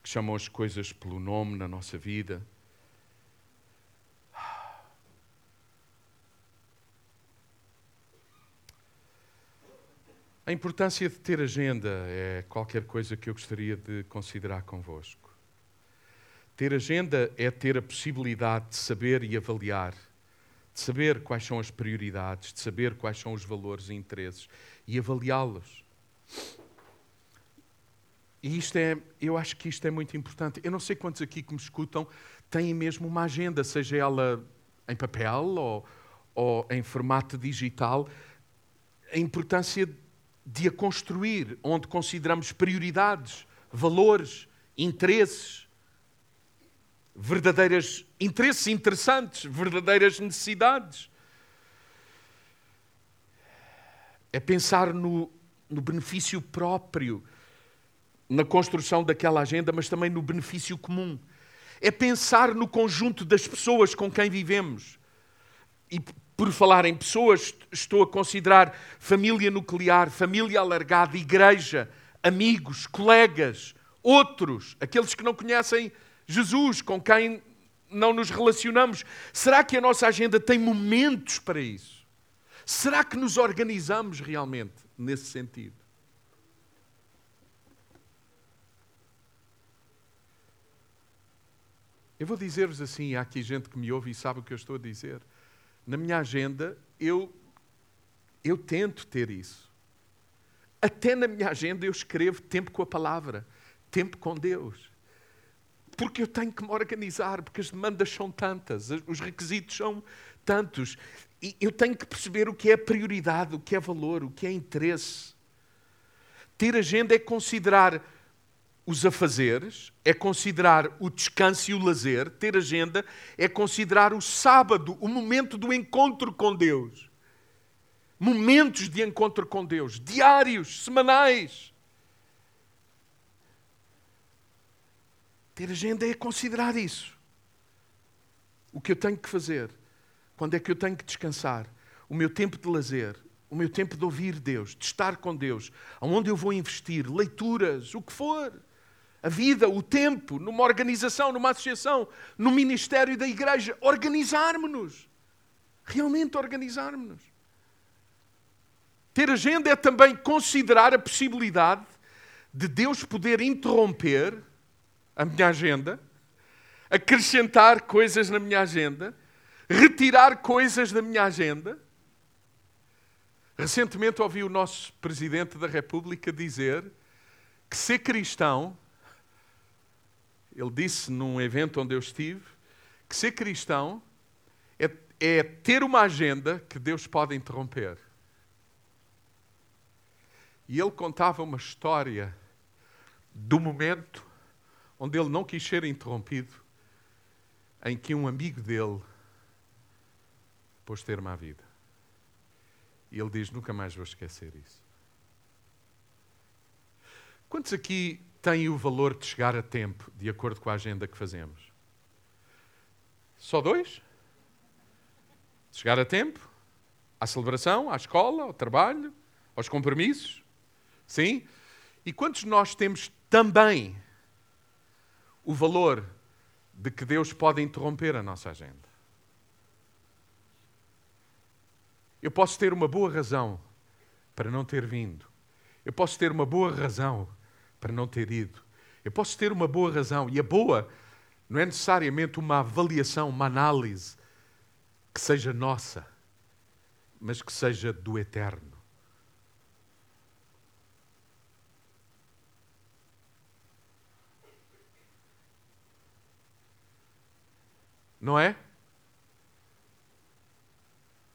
A: que chamam as coisas pelo nome na nossa vida. A importância de ter agenda é qualquer coisa que eu gostaria de considerar convosco. Ter agenda é ter a possibilidade de saber e avaliar, de saber quais são as prioridades, de saber quais são os valores e interesses e avaliá-los. E isto é, eu acho que isto é muito importante. Eu não sei quantos aqui que me escutam têm mesmo uma agenda, seja ela em papel ou, ou em formato digital. A importância de a construir, onde consideramos prioridades, valores, interesses, verdadeiras interesses interessantes, verdadeiras necessidades. É pensar no, no benefício próprio na construção daquela agenda, mas também no benefício comum. É pensar no conjunto das pessoas com quem vivemos. E por falar em pessoas, estou a considerar família nuclear, família alargada, igreja, amigos, colegas, outros, aqueles que não conhecem Jesus, com quem não nos relacionamos. Será que a nossa agenda tem momentos para isso? Será que nos organizamos realmente nesse sentido? Eu vou dizer-vos assim: há aqui gente que me ouve e sabe o que eu estou a dizer. Na minha agenda, eu, eu tento ter isso. Até na minha agenda eu escrevo tempo com a palavra, tempo com Deus. Porque eu tenho que me organizar, porque as demandas são tantas, os requisitos são tantos. E eu tenho que perceber o que é prioridade, o que é valor, o que é interesse. Ter agenda é considerar os afazeres, é considerar o descanso e o lazer, ter agenda, é considerar o sábado, o momento do encontro com Deus. Momentos de encontro com Deus, diários, semanais. Ter agenda é considerar isso. O que eu tenho que fazer, quando é que eu tenho que descansar, o meu tempo de lazer, o meu tempo de ouvir Deus, de estar com Deus, aonde eu vou investir, leituras, o que for a vida, o tempo, numa organização, numa associação, no ministério da igreja. Organizarmos-nos. Realmente organizarmos-nos. Ter agenda é também considerar a possibilidade de Deus poder interromper a minha agenda, acrescentar coisas na minha agenda, retirar coisas da minha agenda. Recentemente ouvi o nosso Presidente da República dizer que ser cristão ele disse num evento onde eu estive que ser cristão é, é ter uma agenda que Deus pode interromper. E ele contava uma história do momento onde ele não quis ser interrompido, em que um amigo dele pôs termo à vida. E ele diz: Nunca mais vou esquecer isso. Quantos aqui têm o valor de chegar a tempo, de acordo com a agenda que fazemos? Só dois? Chegar a tempo? À celebração, à escola, ao trabalho, aos compromissos? Sim? E quantos nós temos também o valor de que Deus pode interromper a nossa agenda? Eu posso ter uma boa razão para não ter vindo. Eu posso ter uma boa razão para não ter ido. Eu posso ter uma boa razão. E a boa não é necessariamente uma avaliação, uma análise que seja nossa, mas que seja do eterno. Não é?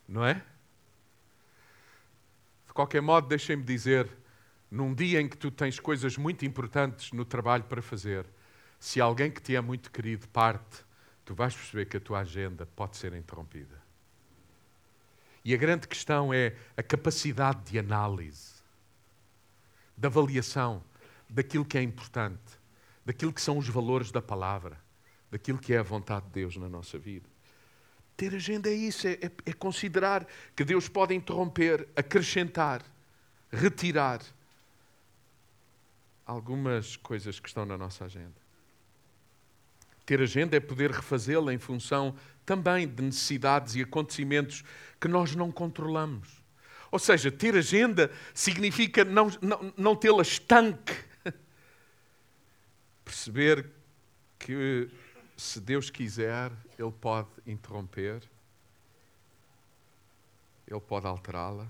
A: Não é? De qualquer modo, deixem-me dizer, num dia em que tu tens coisas muito importantes no trabalho para fazer, se alguém que te é muito querido parte, tu vais perceber que a tua agenda pode ser interrompida. E a grande questão é a capacidade de análise, de avaliação daquilo que é importante, daquilo que são os valores da palavra daquilo que é a vontade de Deus na nossa vida. Ter agenda é isso, é, é, é considerar que Deus pode interromper, acrescentar, retirar algumas coisas que estão na nossa agenda. Ter agenda é poder refazê-la em função também de necessidades e acontecimentos que nós não controlamos. Ou seja, ter agenda significa não, não, não tê-la estanque. Perceber que se Deus quiser, Ele pode interromper, Ele pode alterá-la.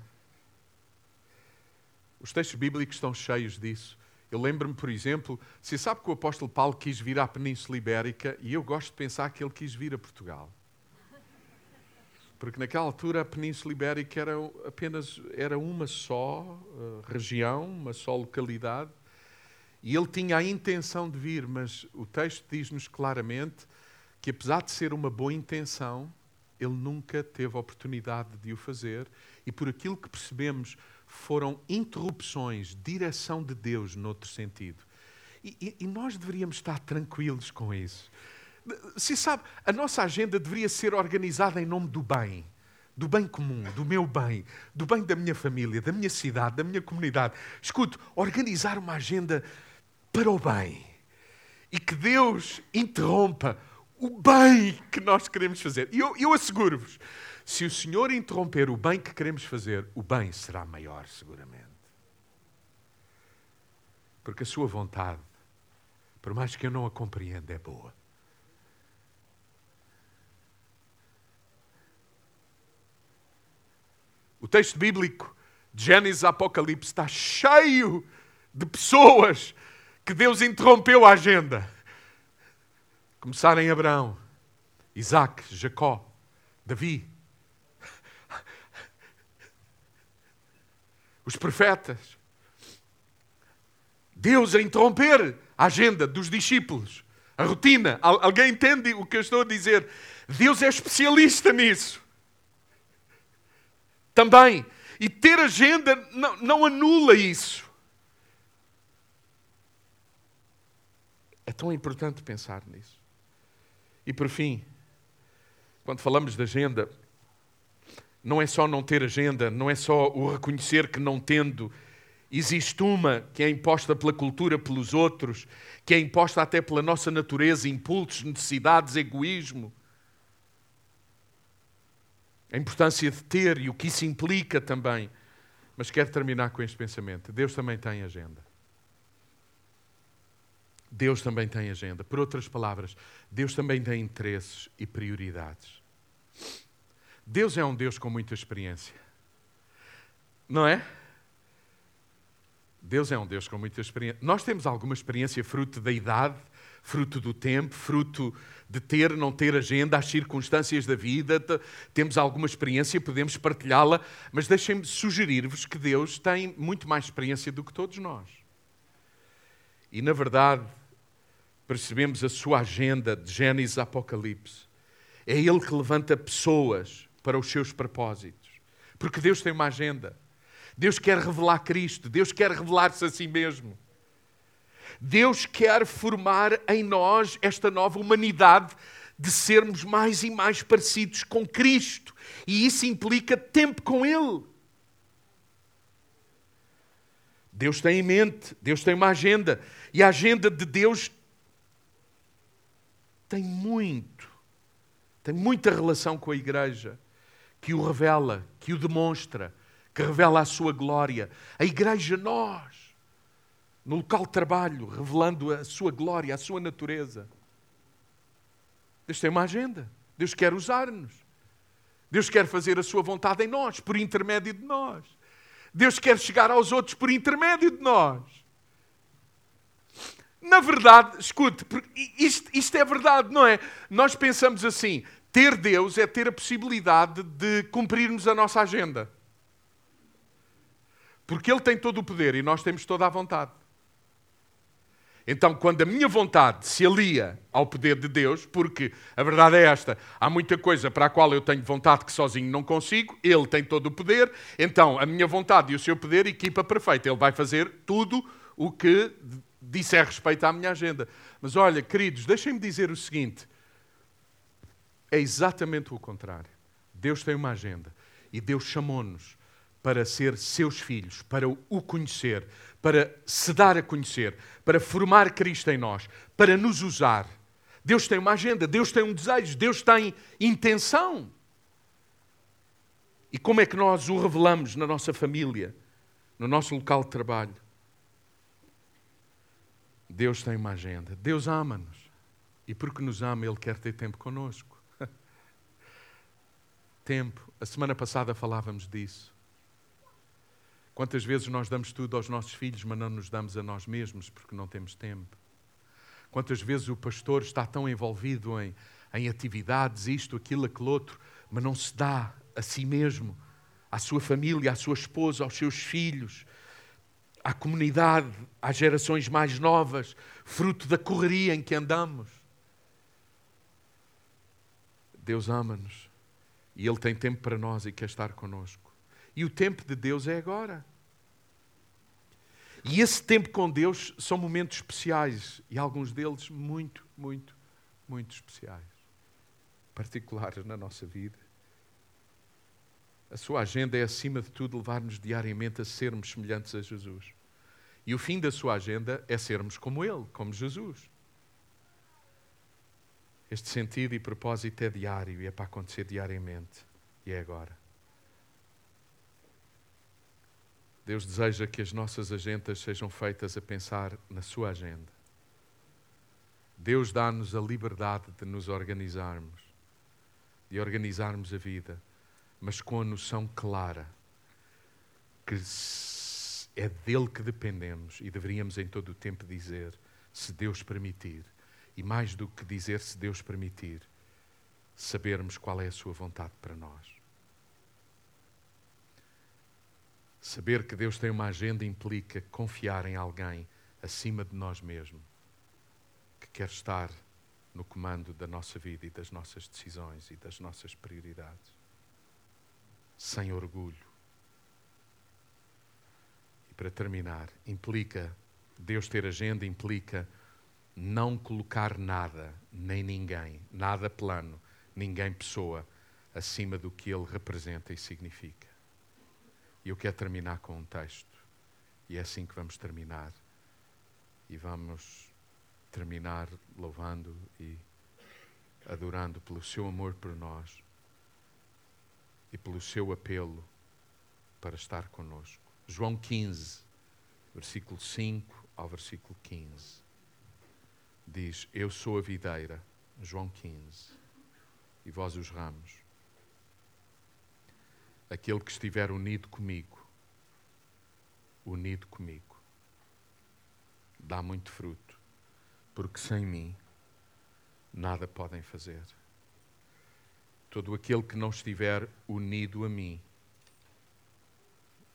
A: Os textos bíblicos estão cheios disso. Eu lembro-me, por exemplo, se sabe que o apóstolo Paulo quis vir à Península Ibérica e eu gosto de pensar que ele quis vir a Portugal. Porque naquela altura a Península Ibérica era apenas era uma só uh, região, uma só localidade. E ele tinha a intenção de vir, mas o texto diz-nos claramente que, apesar de ser uma boa intenção, ele nunca teve oportunidade de o fazer, e por aquilo que percebemos, foram interrupções, direção de Deus noutro sentido. E, e, e nós deveríamos estar tranquilos com isso. Se sabe, a nossa agenda deveria ser organizada em nome do bem do bem comum, do meu bem, do bem da minha família, da minha cidade, da minha comunidade. Escute, organizar uma agenda para o bem. E que Deus interrompa o bem que nós queremos fazer. E eu, eu asseguro-vos, se o Senhor interromper o bem que queremos fazer, o bem será maior, seguramente. Porque a sua vontade, por mais que eu não a compreenda, é boa. O texto bíblico de Gênesis Apocalipse está cheio de pessoas que Deus interrompeu a agenda. Começar em Abraão, Isaac, Jacó, Davi, os profetas. Deus a interromper a agenda dos discípulos, a rotina. Alguém entende o que eu estou a dizer? Deus é especialista nisso. Também. E ter agenda não, não anula isso. É tão importante pensar nisso. E por fim, quando falamos de agenda, não é só não ter agenda, não é só o reconhecer que não tendo, existe uma que é imposta pela cultura, pelos outros, que é imposta até pela nossa natureza, impulsos, necessidades, egoísmo. A importância de ter e o que isso implica também. Mas quero terminar com este pensamento: Deus também tem agenda. Deus também tem agenda. Por outras palavras, Deus também tem interesses e prioridades. Deus é um Deus com muita experiência. Não é? Deus é um Deus com muita experiência. Nós temos alguma experiência fruto da idade, fruto do tempo, fruto de ter, não ter agenda, as circunstâncias da vida. Temos alguma experiência, podemos partilhá-la, mas deixem-me sugerir-vos que Deus tem muito mais experiência do que todos nós. E, na verdade, percebemos a sua agenda de Gênesis Apocalipse. É Ele que levanta pessoas para os seus propósitos. Porque Deus tem uma agenda. Deus quer revelar Cristo. Deus quer revelar-se a si mesmo. Deus quer formar em nós esta nova humanidade de sermos mais e mais parecidos com Cristo. E isso implica tempo com Ele. Deus tem em mente, Deus tem uma agenda. E a agenda de Deus tem muito, tem muita relação com a igreja, que o revela, que o demonstra, que revela a sua glória. A igreja, nós, no local de trabalho, revelando a sua glória, a sua natureza. Deus tem uma agenda. Deus quer usar-nos. Deus quer fazer a sua vontade em nós, por intermédio de nós. Deus quer chegar aos outros por intermédio de nós. Na verdade, escute, isto, isto é verdade, não é? Nós pensamos assim: ter Deus é ter a possibilidade de cumprirmos a nossa agenda. Porque Ele tem todo o poder e nós temos toda a vontade. Então, quando a minha vontade se alia ao poder de Deus, porque a verdade é esta: há muita coisa para a qual eu tenho vontade que sozinho não consigo, Ele tem todo o poder, então a minha vontade e o seu poder equipa perfeito. Ele vai fazer tudo o que disser respeito à minha agenda. Mas olha, queridos, deixem-me dizer o seguinte: é exatamente o contrário. Deus tem uma agenda e Deus chamou-nos para ser seus filhos, para o conhecer, para se dar a conhecer, para formar Cristo em nós, para nos usar. Deus tem uma agenda, Deus tem um desejo, Deus tem intenção. E como é que nós o revelamos na nossa família, no nosso local de trabalho? Deus tem uma agenda, Deus ama-nos. E porque nos ama, Ele quer ter tempo conosco. tempo. A semana passada falávamos disso. Quantas vezes nós damos tudo aos nossos filhos, mas não nos damos a nós mesmos porque não temos tempo? Quantas vezes o pastor está tão envolvido em, em atividades, isto, aquilo, aquele outro, mas não se dá a si mesmo, à sua família, à sua esposa, aos seus filhos, à comunidade, às gerações mais novas, fruto da correria em que andamos. Deus ama-nos e Ele tem tempo para nós e quer estar conosco. E o tempo de Deus é agora. E esse tempo com Deus são momentos especiais e alguns deles muito, muito, muito especiais, particulares na nossa vida. A sua agenda é, acima de tudo, levar-nos diariamente a sermos semelhantes a Jesus. E o fim da sua agenda é sermos como Ele, como Jesus. Este sentido e propósito é diário e é para acontecer diariamente. E é agora. Deus deseja que as nossas agendas sejam feitas a pensar na sua agenda. Deus dá-nos a liberdade de nos organizarmos, de organizarmos a vida, mas com a noção clara que é dele que dependemos e deveríamos em todo o tempo dizer, se Deus permitir, e mais do que dizer se Deus permitir, sabermos qual é a sua vontade para nós. Saber que Deus tem uma agenda implica confiar em alguém acima de nós mesmos, que quer estar no comando da nossa vida e das nossas decisões e das nossas prioridades, sem orgulho. E para terminar, implica, Deus ter agenda implica não colocar nada, nem ninguém, nada plano, ninguém pessoa, acima do que Ele representa e significa. E eu quero terminar com um texto. E é assim que vamos terminar. E vamos terminar louvando e adorando pelo seu amor por nós e pelo seu apelo para estar conosco. João 15, versículo 5 ao versículo 15. Diz: Eu sou a videira. João 15. E vós os ramos aquele que estiver unido comigo, unido comigo, dá muito fruto, porque sem mim nada podem fazer. Todo aquele que não estiver unido a mim,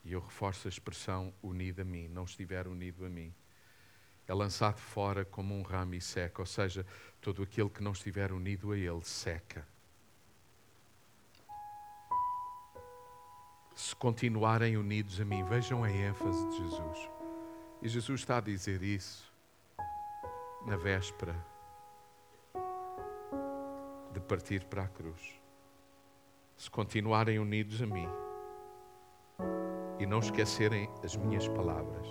A: e eu reforço a expressão unido a mim, não estiver unido a mim, é lançado fora como um ramo e seca, ou seja, todo aquele que não estiver unido a ele seca. se continuarem unidos a mim. Vejam a ênfase de Jesus. E Jesus está a dizer isso. na véspera de partir para a cruz, se continuarem unidos a mim e não esquecerem as minhas palavras.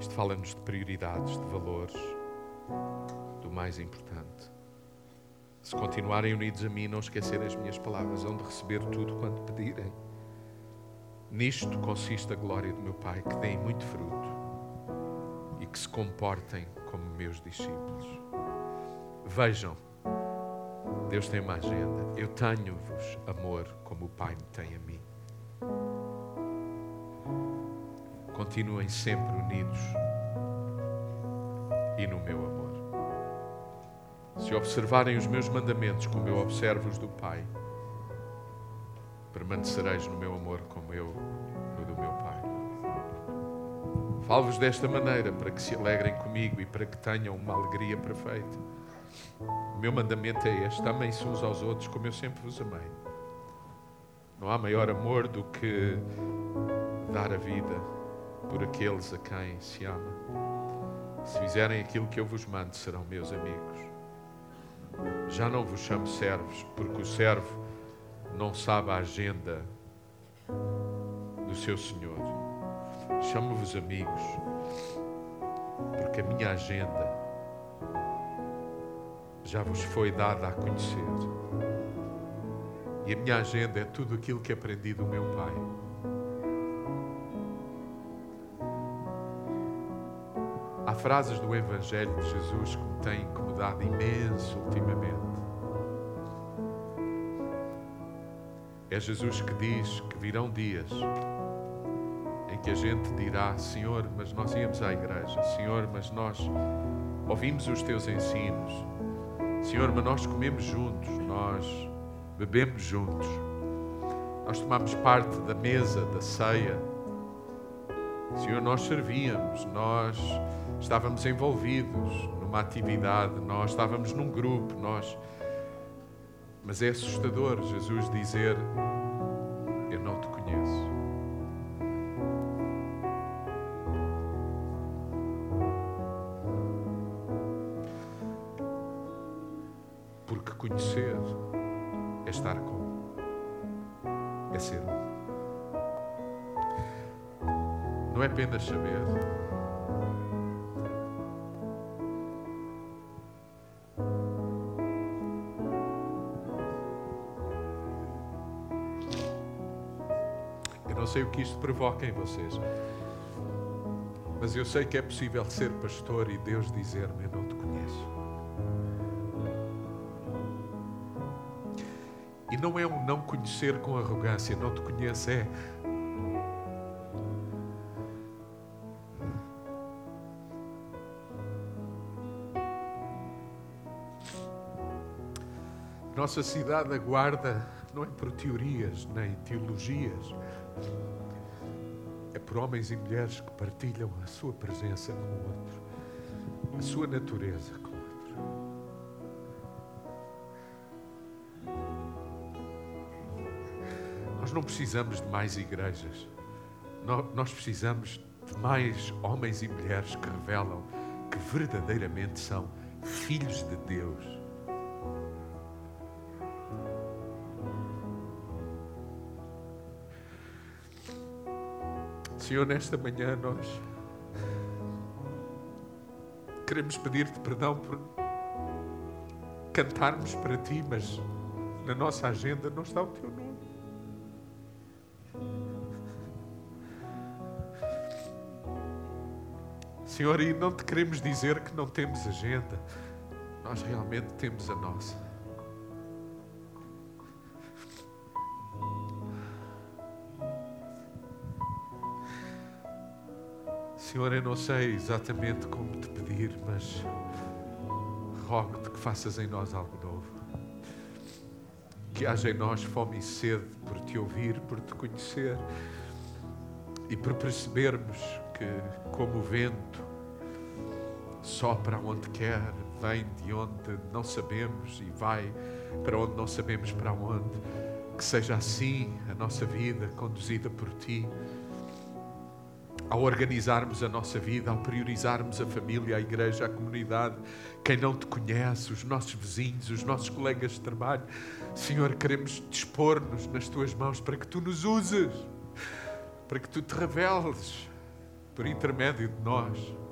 A: Isto fala-nos de prioridades, de valores, do mais importante. Se continuarem unidos a mim não esquecerem as minhas palavras, hão de receber tudo quanto pedirem. Nisto consiste a glória do meu Pai, que deem muito fruto e que se comportem como meus discípulos. Vejam, Deus tem uma agenda. Eu tenho-vos amor como o Pai me tem a mim. Continuem sempre unidos e no meu amor. Se observarem os meus mandamentos como eu observo os do Pai, permanecereis no meu amor como eu no do meu Pai. Falo-vos desta maneira para que se alegrem comigo e para que tenham uma alegria perfeita. Meu mandamento é este: amem-se uns aos outros como eu sempre vos amei. Não há maior amor do que dar a vida por aqueles a quem se ama. Se fizerem aquilo que eu vos mando, serão meus amigos. Já não vos chamo servos, porque o servo não sabe a agenda do seu Senhor. Chamo-vos amigos, porque a minha agenda já vos foi dada a conhecer. E a minha agenda é tudo aquilo que aprendi do meu Pai. Há frases do Evangelho de Jesus que me têm incomodado imenso ultimamente. É Jesus que diz que virão dias em que a gente dirá: Senhor, mas nós íamos à igreja, Senhor, mas nós ouvimos os teus ensinos, Senhor, mas nós comemos juntos, nós bebemos juntos, nós tomamos parte da mesa, da ceia. Senhor, nós servíamos, nós estávamos envolvidos numa atividade, nós estávamos num grupo, nós mas é assustador Jesus dizer: conhecer é estar com, é ser um. Não é apenas saber. sei o que isto provoca em vocês. Mas eu sei que é possível ser pastor e Deus dizer-me: Eu não te conheço. Não é um não conhecer com arrogância, não te conheço, é. Nossa cidade aguarda, não é por teorias nem teologias, é por homens e mulheres que partilham a sua presença com o outro, a sua natureza Nós não precisamos de mais igrejas. Nós precisamos de mais homens e mulheres que revelam que verdadeiramente são filhos de Deus Senhor, nesta manhã nós queremos pedir-te perdão por cantarmos para ti, mas na nossa agenda não está o teu nome. Senhor, e não te queremos dizer que não temos agenda, nós realmente temos a nossa. Senhor, eu não sei exatamente como te pedir, mas rogo-te que faças em nós algo novo. Que haja em nós fome e sede por te ouvir, por te conhecer e por percebermos que, como o vento, sopra onde quer, vem de onde não sabemos e vai para onde não sabemos para onde. Que seja assim a nossa vida conduzida por ti ao organizarmos a nossa vida, ao priorizarmos a família, a igreja, a comunidade, quem não te conhece, os nossos vizinhos, os nossos colegas de trabalho. Senhor, queremos dispor-nos nas tuas mãos para que tu nos uses, para que tu te reveles por intermédio de nós.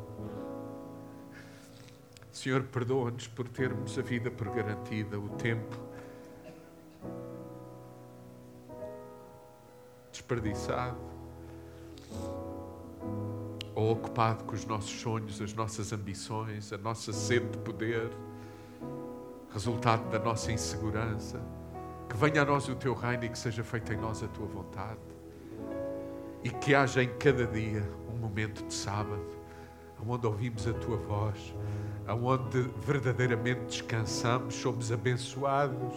A: Senhor, perdoa-nos por termos a vida por garantida, o tempo desperdiçado ou ocupado com os nossos sonhos, as nossas ambições, a nossa sede de poder, resultado da nossa insegurança. Que venha a nós o teu reino e que seja feita em nós a tua vontade. E que haja em cada dia um momento de sábado, onde ouvimos a tua voz, onde verdadeiramente descansamos, somos abençoados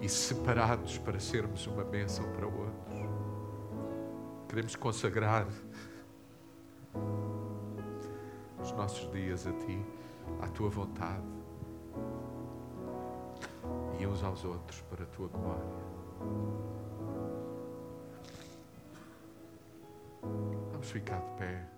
A: e separados para sermos uma bênção para outros. Queremos consagrar os nossos dias a Ti, à Tua vontade e uns aos outros para a Tua glória. Vamos ficar de pé.